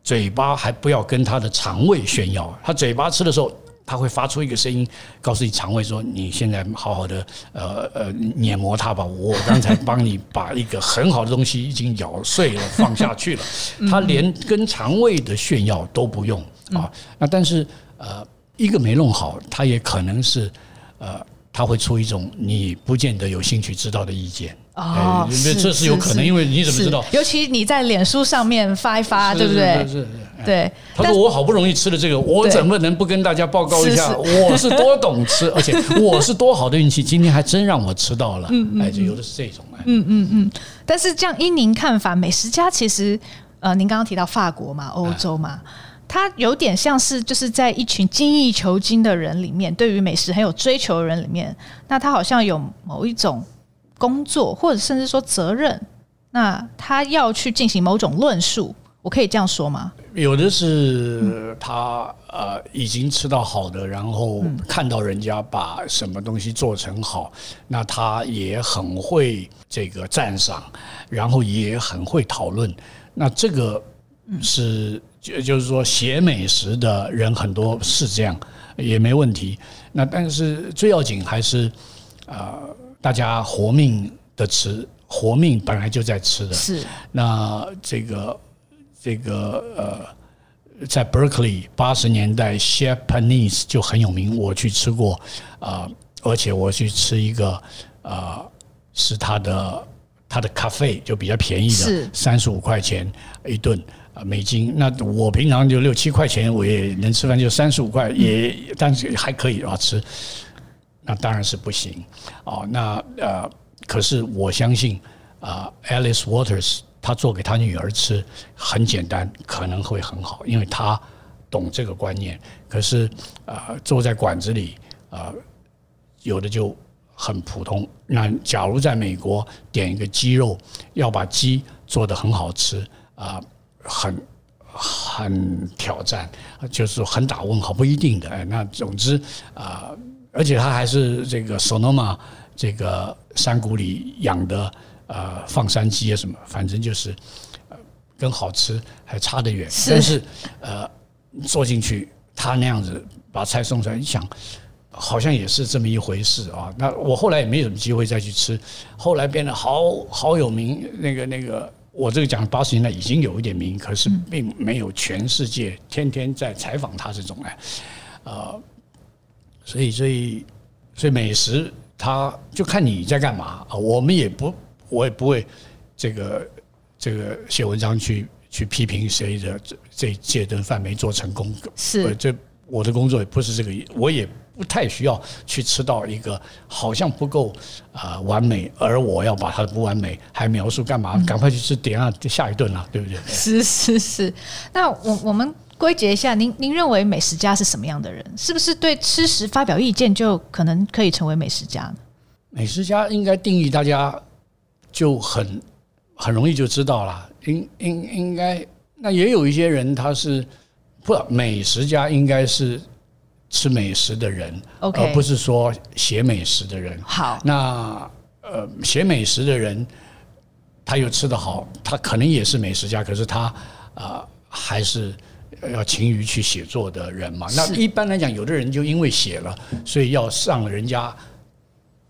嘴巴还不要跟他的肠胃炫耀。他嘴巴吃的时候，他会发出一个声音，告诉你肠胃说：“你现在好好的呃呃碾磨它吧。”我刚才帮你把一个很好的东西已经咬碎了放下去了。他连跟肠胃的炫耀都不用啊。那但是呃，一个没弄好，他也可能是呃。他会出一种你不见得有兴趣知道的意见
哦，
这是有可能，因为你怎么知道？
尤其你在脸书上面发一发，对不对？是，对。
他说我好不容易吃了这个，我怎么能不跟大家报告一下？我是多懂吃，而且 我是多好的运气，今天还真让我吃到了。哎，就有的是这种哎。
嗯嗯嗯。但是这样依您看法，美食家其实呃，您刚刚提到法国嘛，欧洲嘛。他有点像是就是在一群精益求精的人里面，对于美食很有追求的人里面，那他好像有某一种工作，或者甚至说责任，那他要去进行某种论述，我可以这样说吗？
有的是他呃已经吃到好的，然后看到人家把什么东西做成好，那他也很会这个赞赏，然后也很会讨论，那这个是。就就是说，写美食的人很多是这样，也没问题。那但是最要紧还是，呃，大家活命的吃，活命本来就在吃的。
是。
那这个这个呃，在 Berkeley 八十年代，Chef Panisse 就很有名，我去吃过啊，而且我去吃一个啊，是他的他的咖啡就比较便宜的，三十五块钱一顿。啊，美金，那我平常就六七块钱，我也能吃饭，就三十五块，也但是还可以啊吃。那当然是不行哦。那呃，可是我相信啊，，Alice Waters 他做给他女儿吃很简单，可能会很好，因为他懂这个观念。可是啊，坐在馆子里啊，有的就很普通。那假如在美国点一个鸡肉，要把鸡做得很好吃啊，很。很挑战，就是很打问号，不一定的。哎，那总之啊、呃，而且他还是这个 Sonoma 这个山谷里养的呃放山鸡啊什么，反正就是呃跟好吃还差得远。是但是呃坐进去，他那样子把菜送出来，你想好像也是这么一回事啊。那我后来也没有什么机会再去吃，后来变得好好有名，那个那个。我这个讲八十年代已经有一点名，可是并没有全世界天天在采访他这种哎，呃，所以所以所以美食，他就看你在干嘛啊。我们也不，我也不会这个这个写文章去去批评谁的这这这顿饭没做成功。
是，
这我的工作也不是这个，我也。不太需要去吃到一个好像不够啊完美，而我要把它的不完美还描述干嘛？赶快去吃点啊，下一顿了，对不对？
是是是。那我我们归结一下，您您认为美食家是什么样的人？是不是对吃食发表意见就可能可以成为美食家呢？
美食家应该定义大家就很很容易就知道了。应应应该那也有一些人他是不美食家，应该是。吃美食的人，Okay. 而不是说写美食的人。
好，
那呃，写美食的人，他又吃得好，他可能也是美食家，可是他啊、呃，还是要勤于去写作的人嘛。那一般来讲，有的人就因为写了，所以要让人家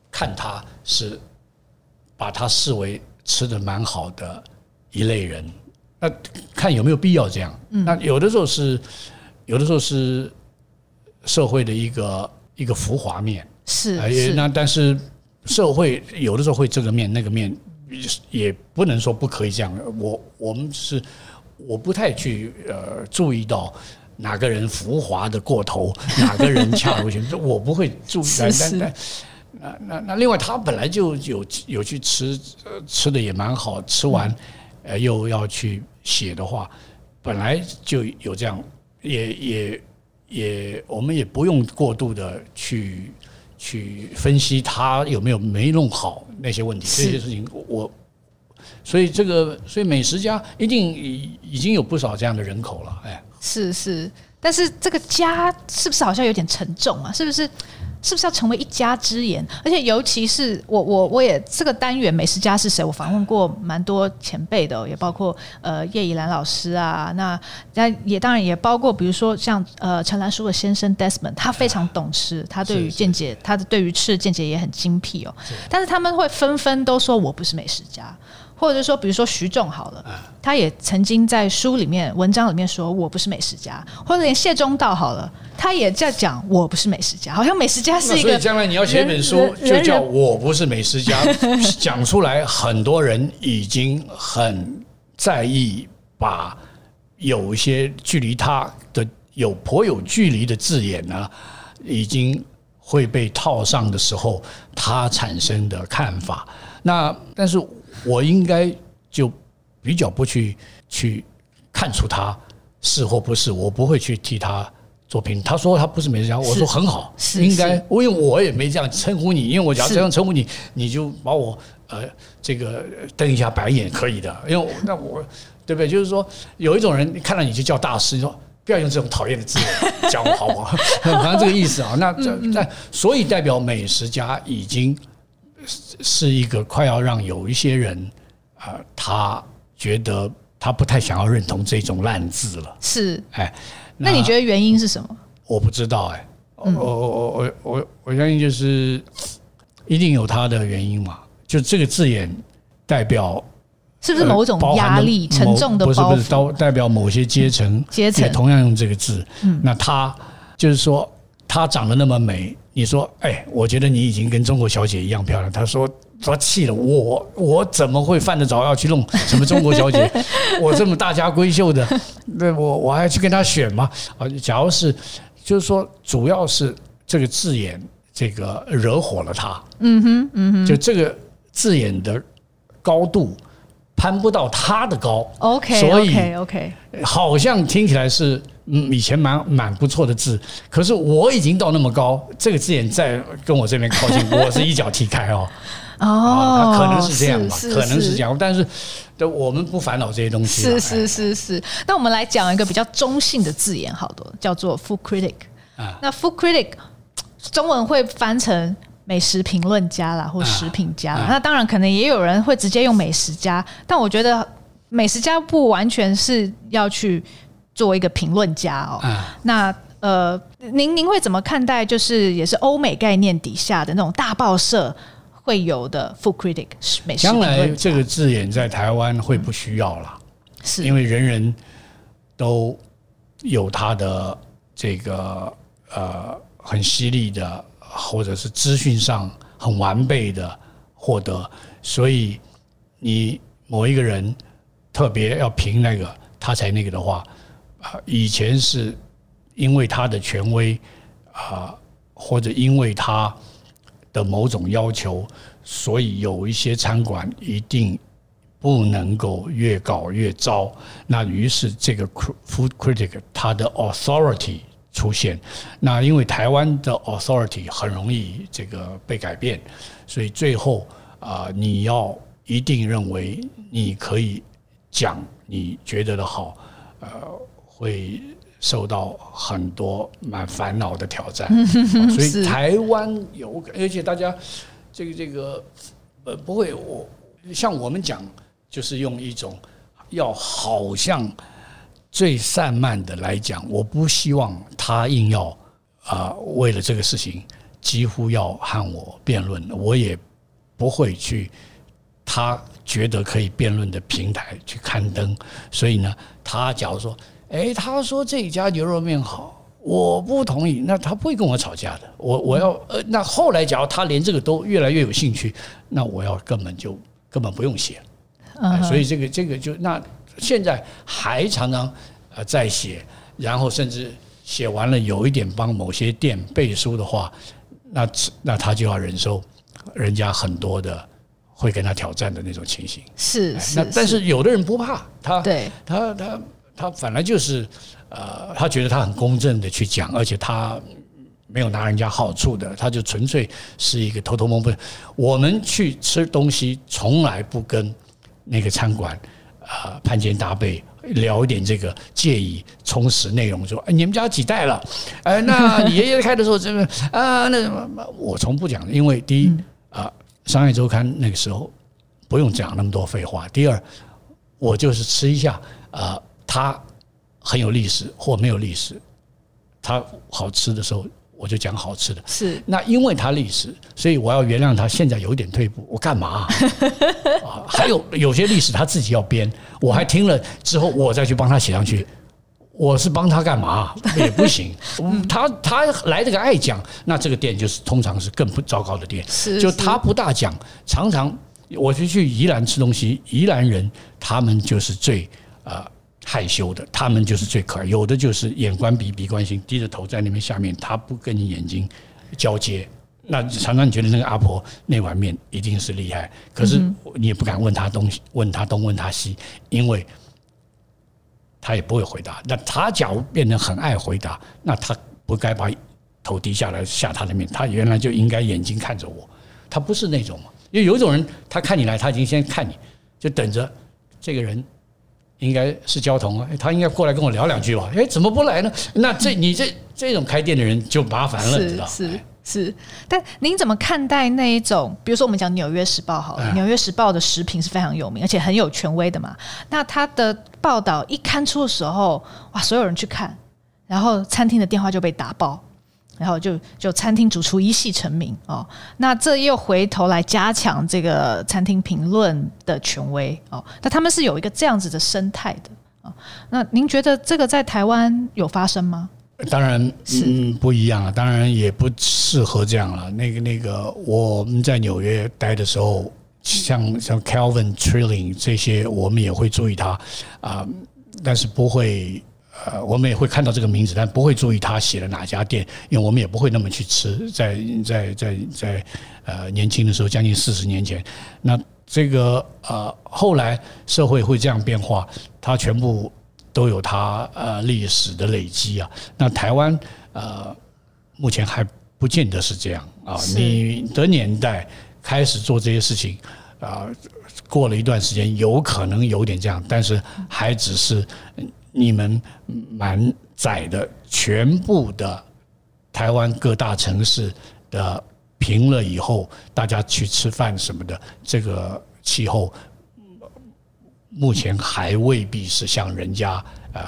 看他是把他视为吃的蛮好的一类人。那看有没有必要这样？嗯、那有的时候是，有的时候是。社会的一个一个浮华面
是，是
那但是社会有的时候会这个面那个面，也不能说不可以这样。我我们是我不太去呃注意到哪个人浮华的过头，哪个人恰如其分，我不会注意。是是但但那那那另外他本来就有有去吃，吃的也蛮好，吃完呃又要去写的话，本来就有这样，也也。也，我们也不用过度的去去分析他有没有没弄好那些问题，这些事情我，所以这个，所以美食家一定已已经有不少这样的人口了，哎，
是是，但是这个家是不是好像有点沉重啊？是不是？是不是要成为一家之言？而且尤其是我我我也这个单元美食家是谁？我访问过蛮多前辈的，也包括呃叶以兰老师啊，那那也当然也包括比如说像呃陈兰书的先生 Desmond，他非常懂吃，他对于见解，他的对于吃的见解也很精辟哦。但是他们会纷纷都说我不是美食家。或者说，比如说徐仲好了，他也曾经在书里面、文章里面说我不是美食家，或者连谢中道好了，他也在讲我不是美食家，好像美食家是一个。
所以将来你要写一本书，就叫我不是美食家，讲出来，很多人已经很在意，把有一些距离他的有颇有距离的字眼呢，已经会被套上的时候，他产生的看法。那但是。我应该就比较不去去看出他是或不是，我不会去替他做评。他说他不是美食家，我说很好，应该。因为我也没这样称呼你，因为我假如这样称呼你，你就把我呃这个瞪一下白眼可以的。因为那我对不对？就是说有一种人看到你就叫大师，你说不要用这种讨厌的字讲我好不好？反正这个意思啊。那这那所以代表美食家已经。是一个快要让有一些人啊，他觉得他不太想要认同这种烂字了。
是，哎，那你觉得原因是什么？
我不知道，哎，我我我我我我相信就是一定有他的原因嘛。就这个字眼代表
是不是某种压力、沉重的包袱？
不是不是，代表某些阶层阶层也同样用这个字。嗯，那他就是说他长得那么美。你说，哎，我觉得你已经跟中国小姐一样漂亮。他说，他气了，我我怎么会犯得着要去弄什么中国小姐？我这么大家闺秀的，对我我还要去跟他选吗？啊，假如是，就是说，主要是这个字眼这个惹火了他。嗯哼，嗯哼，就这个字眼的高度攀不到他的高。
OK，
所以
OK
好像听起来是嗯以前蛮蛮不错的字，可是我已经到那么高，这个字眼再跟我这边靠近，我是一脚踢开哦。
哦，
可能是这样吧，可能是这样，但是，我们不烦恼这些东西。
是是是是。那我们来讲一个比较中性的字眼，好多叫做 food critic。啊，那 food critic 中文会翻成美食评论家啦，或食品家啦。那当然，可能也有人会直接用美食家，但我觉得美食家不完全是要去做一个评论家哦。那呃，您您会怎么看待？就是也是欧美概念底下的那种大报社。会有的 food critic 美食
将来这个字眼在台湾会不需要了，是因为人人都有他的这个呃很犀利的，或者是资讯上很完备的获得，所以你某一个人特别要评那个他才那个的话，啊，以前是因为他的权威啊，或者因为他。的某种要求，所以有一些餐馆一定不能够越搞越糟。那于是这个 food critic 他的 authority 出现。那因为台湾的 authority 很容易这个被改变，所以最后啊，你要一定认为你可以讲你觉得的好，呃，会。受到很多蛮烦恼的挑战，所以台湾有，而且大家这个这个呃不会，我像我们讲，就是用一种要好像最散漫的来讲，我不希望他硬要啊为了这个事情几乎要和我辩论，我也不会去他觉得可以辩论的平台去刊登，所以呢，他假如说。哎，他说这家牛肉面好，我不同意。那他不会跟我吵架的。我我要呃，那后来假如他连这个都越来越有兴趣，那我要根本就根本不用写。Uh huh. 所以这个这个就那现在还常常呃在写，然后甚至写完了有一点帮某些店背书的话，那那他就要忍受人家很多的会跟他挑战的那种情形。
是是。
那但是有的人不怕他，
对
他他。他反来就是，呃，他觉得他很公正的去讲，而且他没有拿人家好处的，他就纯粹是一个偷偷摸摸。我们去吃东西，从来不跟那个餐馆啊攀肩搭背聊一点这个介意充实内容，说，哎，你们家几代了？哎，那你爷爷开的时候这个啊，那什么，我从不讲，因为第一啊，商业周刊那个时候不用讲那么多废话。第二，我就是吃一下啊。它很有历史或没有历史，它好吃的时候我就讲好吃的。
是
那因为他历史，所以我要原谅他。现在有一点退步，我干嘛啊？还有有些历史他自己要编，我还听了之后我再去帮他写上去，我是帮他干嘛？也不行。他他来这个爱讲，那这个店就是通常是更不糟糕的店。是就他不大讲，常常我就去宜兰吃东西，宜兰人他们就是最啊。害羞的，他们就是最可爱。有的就是眼观鼻，鼻观心，低着头在那边下面，他不跟你眼睛交接。那常常你觉得那个阿婆那碗面一定是厉害，可是你也不敢问他东西，问他东问他西，因为他也不会回答。那他假如变得很爱回答，那他不该把头低下来下他的面，他原来就应该眼睛看着我。他不是那种嘛，因为有一种人，他看你来，他已经先看你，就等着这个人。应该是交通啊，他应该过来跟我聊两句吧？哎，怎么不来呢？那这你这这种开店的人就麻烦了，知道？
是是是。但您怎么看待那一种？比如说，我们讲《纽约时报》好了，《纽约时报》的食品是非常有名，而且很有权威的嘛。那他的报道一刊出的时候，哇，所有人去看，然后餐厅的电话就被打爆。然后就就餐厅主厨一系成名哦，那这又回头来加强这个餐厅评论的权威哦。那他们是有一个这样子的生态的啊。那您觉得这个在台湾有发生吗？
当然嗯不一样啊，当然也不适合这样了。那个那个我们在纽约待的时候，像像 Calvin Trilling 这些，我们也会注意他啊，但是不会呃，我们也会看到这个名字，但不会注意他写了哪家店，因为我们也不会那么去吃。在在在在呃年轻的时候，将近四十年前，那这个呃后来社会会这样变化，它全部都有它呃历史的累积啊。那台湾呃目前还不见得是这样啊。你的年代开始做这些事情啊，过了一段时间，有可能有点这样，但是还只是。你们满载的全部的台湾各大城市的平了以后，大家去吃饭什么的，这个气候目前还未必是像人家呃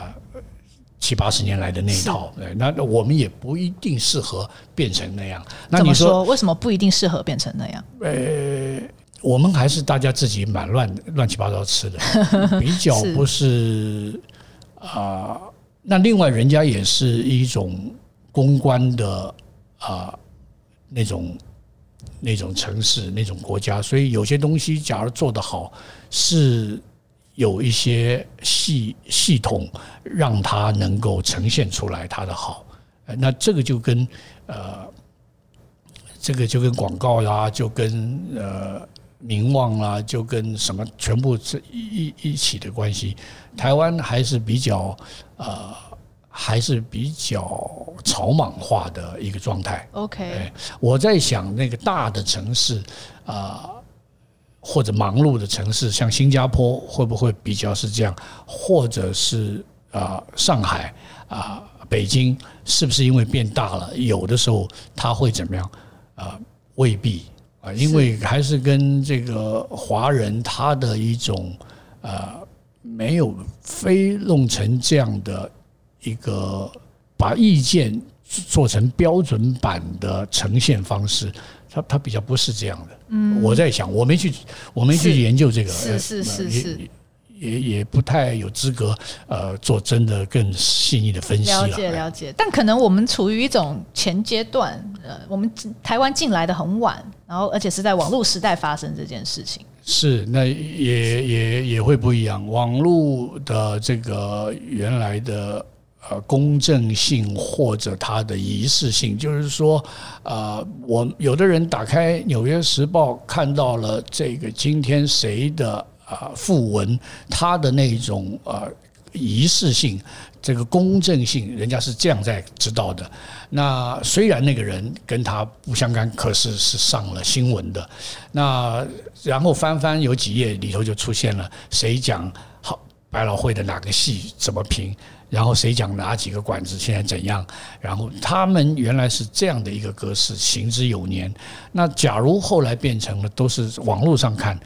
七八十年来的那一套。那我们也不一定适合变成那样。那你说
为什么不一定适合变成那样？
呃，我们还是大家自己蛮乱乱七八糟吃的，比较不是。啊，那另外人家也是一种公关的啊，那种那种城市那种国家，所以有些东西假如做得好，是有一些系系统让它能够呈现出来它的好。那这个就跟呃，这个就跟广告呀，就跟呃。名望啊，就跟什么全部是一一一起的关系。台湾还是比较呃，还是比较草莽化的一个状态。
OK，
我在想那个大的城市啊，或者忙碌的城市，像新加坡会不会比较是这样？或者是啊，上海啊，北京是不是因为变大了？有的时候它会怎么样？啊，未必。因为还是跟这个华人他的一种呃，没有非弄成这样的一个把意见做成标准版的呈现方式，他他比较不是这样的。嗯，我在想，我没去，我没去研究这个，
是是是是。
也也不太有资格，呃，做真的更细腻的分析了。
了解了解，但可能我们处于一种前阶段，呃，我们台湾进来的很晚，然后而且是在网络时代发生这件事情。
是，那也也也会不一样。网络的这个原来的呃公正性或者它的仪式性，就是说，呃，我有的人打开《纽约时报》看到了这个今天谁的。啊，訃闻他的那种呃仪式性，这个公正性，人家是这样在知道的。那虽然那个人跟他不相干，可是是上了新闻的。那然后翻翻有几页里头就出现了谁讲好百老汇的哪个戏怎么评，然后谁讲哪几个馆子现在怎样，然后他们原来是这样的一个格式，行之有年。那假如后来变成了都是网络上看。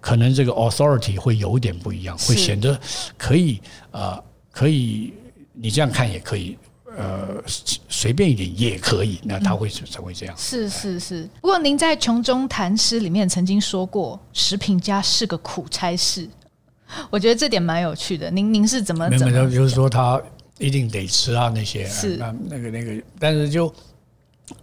可能这个 authority 会有点不一样，会显得可以呃，可以你这样看也可以，呃，随便一点也可以。那他会成为这样。
是是是。不过您在《穷中谈诗》里面曾经说过，食品家是个苦差事。我觉得这点蛮有趣的。您您是怎么？怎么
就是说他一定得吃啊那些，是那那个那个，但是就。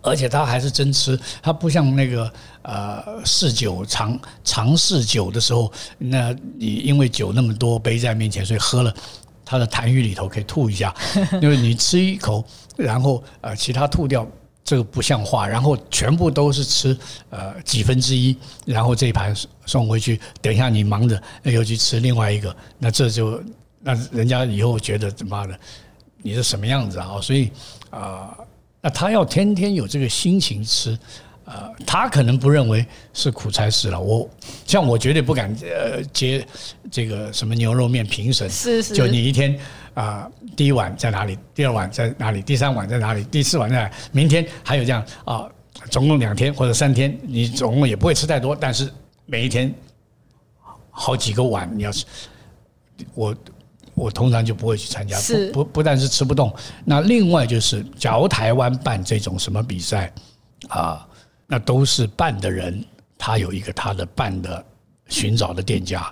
而且他还是真吃，他不像那个呃试酒尝尝试酒的时候，那你因为酒那么多杯在面前，所以喝了他的痰盂里头可以吐一下，因为你吃一口，然后呃其他吐掉，这个不像话，然后全部都是吃呃几分之一，然后这一盘送回去，等一下你忙着又去吃另外一个，那这就那人家以后觉得怎么的，你是什么样子啊？所以啊。呃那他要天天有这个心情吃，呃，他可能不认为是苦差事了。我像我绝对不敢呃接这个什么牛肉面评审，
是是，
就你一天啊，第一碗在哪里，第二碗在哪里，第三碗在哪里，第四碗在哪里，明天还有这样啊，总共两天或者三天，你总共也不会吃太多，但是每一天好几个碗你要吃，我。我通常就不会去参加，不不不但是吃不动，那另外就是，假如台湾办这种什么比赛啊，那都是办的人，他有一个他的办的寻找的店家，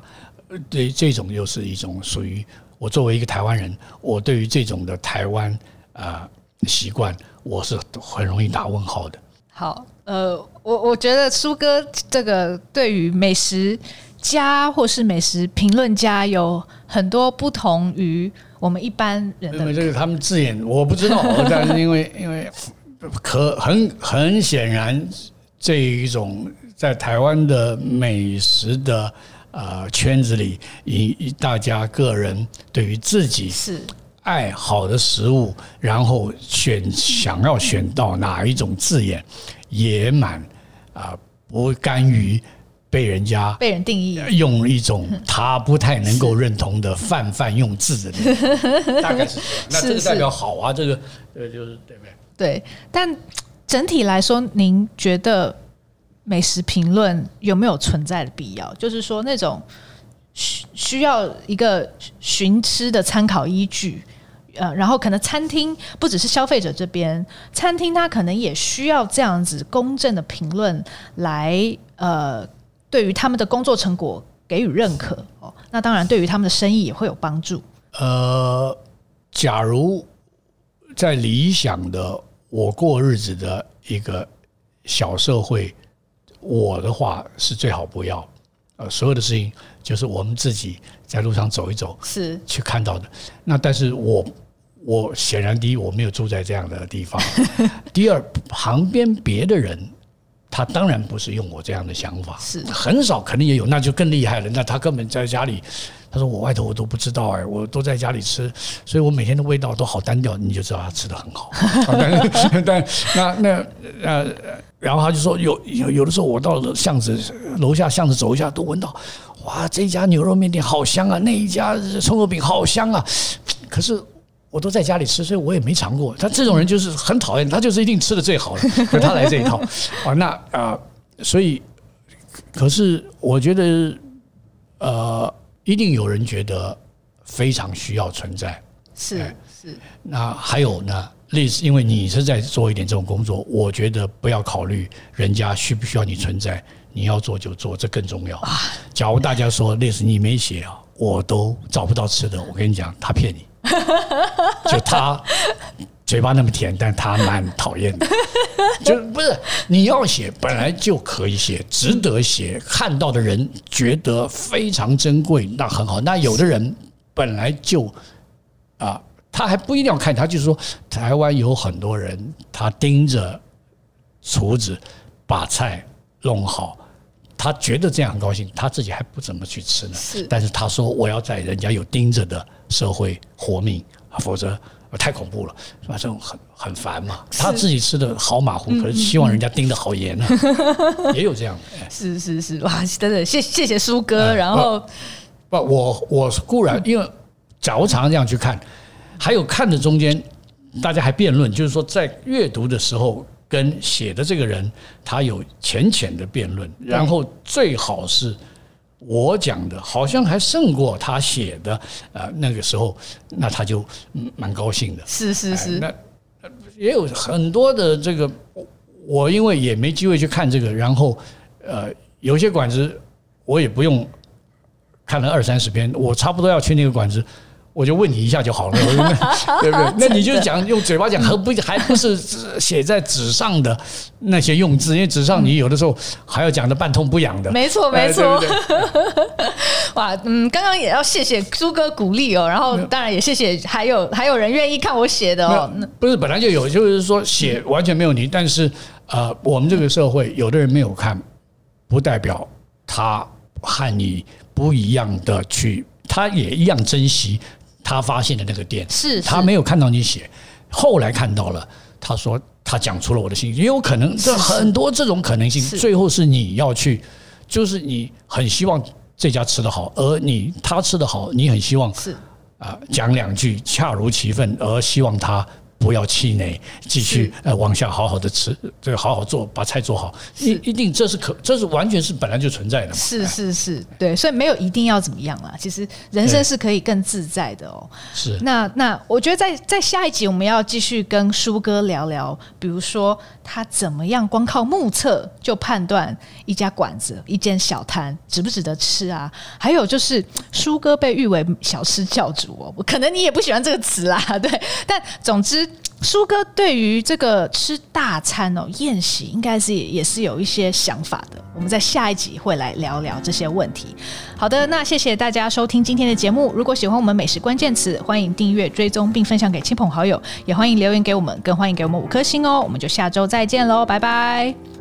对这种又是一种属于我作为一个台湾人，我对于这种的台湾啊习惯，我是很容易打问号的。
好，呃，我我觉得苏哥这个对于美食家或是美食评论家有很多不同于我们一般人的。
因为这个他们字眼我不知道，但是因为因为可很很显然，这一种在台湾的美食的呃圈子里，以大家个人对于自己是爱好的食物，然后选想要选到哪一种字眼，也蛮啊不甘于。被人家
被人定义
用一种他不太能够认同的泛泛用字的，大概是这样。那这个代表好啊，这个呃就是对不对？
对。但整体来说，您觉得美食评论有没有存在的必要？就是说，那种需需要一个寻吃的参考依据，呃，然后可能餐厅不只是消费者这边，餐厅它可能也需要这样子公正的评论来呃。对于他们的工作成果给予认可哦，那当然对于他们的生意也会有帮助。
呃，假如在理想的我过日子的一个小社会，我的话是最好不要。呃，所有的事情就是我们自己在路上走一走是去看到的。那但是我我显然第一我没有住在这样的地方，第二旁边别的人。他当然不是用我这样的想法，是很少，肯定也有，那就更厉害了。那他根本在家里，他说我外头我都不知道哎，我都在家里吃，所以我每天的味道都好单调，你就知道他吃的很好。但但那那呃，然后他就说有有有的时候我到了巷子楼下巷子走一下都闻到，哇，这家牛肉面店好香啊，那一家葱油饼好香啊，可是。我都在家里吃，所以我也没尝过。他这种人就是很讨厌，他就是一定吃的最好的，可他来这一套啊。那啊，所以可是我觉得，呃，一定有人觉得非常需要存在。
是是。
那还有呢，类似，因为你是在做一点这种工作，我觉得不要考虑人家需不需要你存在，你要做就做，这更重要。假如大家说类似你没写啊，我都找不到吃的，我跟你讲，他骗你。就他嘴巴那么甜，但他蛮讨厌的。就不是你要写，本来就可以写，值得写，看到的人觉得非常珍贵，那很好。那有的人本来就啊，他还不一定要看，他就是说，台湾有很多人，他盯着厨子把菜弄好。他觉得这样很高兴，他自己还不怎么去吃呢。是，但是他说我要在人家有盯着的社会活命，否则太恐怖了，是吧？这种很很烦嘛。他自己吃的好马虎，可是希望人家盯得好严呢，也有这样的。
是是是，哇，真的谢谢谢苏哥。然后
不，我我固然因为假如常常这样去看，还有看的中间，大家还辩论，就是说在阅读的时候。跟写的这个人，他有浅浅的辩论，然后最好是我讲的，好像还胜过他写的啊。那个时候，那他就蛮高兴的。
是是是，
那也有很多的这个，我因为也没机会去看这个，然后呃，有些馆子我也不用看了二三十篇，我差不多要去那个馆子。我就问你一下就好了，对不对？那你就讲用嘴巴讲，还不还不是写在纸上的那些用字？因为纸上你有的时候还要讲的半痛不痒的。
没错，没错。哇，嗯，刚刚也要谢谢朱哥鼓励哦，然后当然也谢谢还有还有人愿意看我写的哦。
不是本来就有，就是说写完全没有你，但是呃，我们这个社会有的人没有看，不代表他和你不一样的去，他也一样珍惜。他发现的那个店，是他没有看到你写，后来看到了，他说他讲出了我的心，也有可能，这很多这种可能性，最后是你要去，就是你很希望这家吃得好，而你他吃得好，你很希望是。啊讲两句恰如其分，而希望他。不要气馁，继续呃往下好好的吃，这个好好做，把菜做好，一一定这是可，这是完全是本来就存在的嘛。
是是是，对，所以没有一定要怎么样啦。其实人生是可以更自在的哦。是。那那我觉得在在下一集我们要继续跟舒哥聊聊，比如说他怎么样光靠目测就判断一家馆子、一间小摊值不值得吃啊？还有就是舒哥被誉为小吃教主哦，可能你也不喜欢这个词啦，对，但总之。苏哥对于这个吃大餐哦，宴席应该是也是有一些想法的。我们在下一集会来聊聊这些问题。好的，那谢谢大家收听今天的节目。如果喜欢我们美食关键词，欢迎订阅、追踪并分享给亲朋好友，也欢迎留言给我们，更欢迎给我们五颗星哦。我们就下周再见喽，拜拜。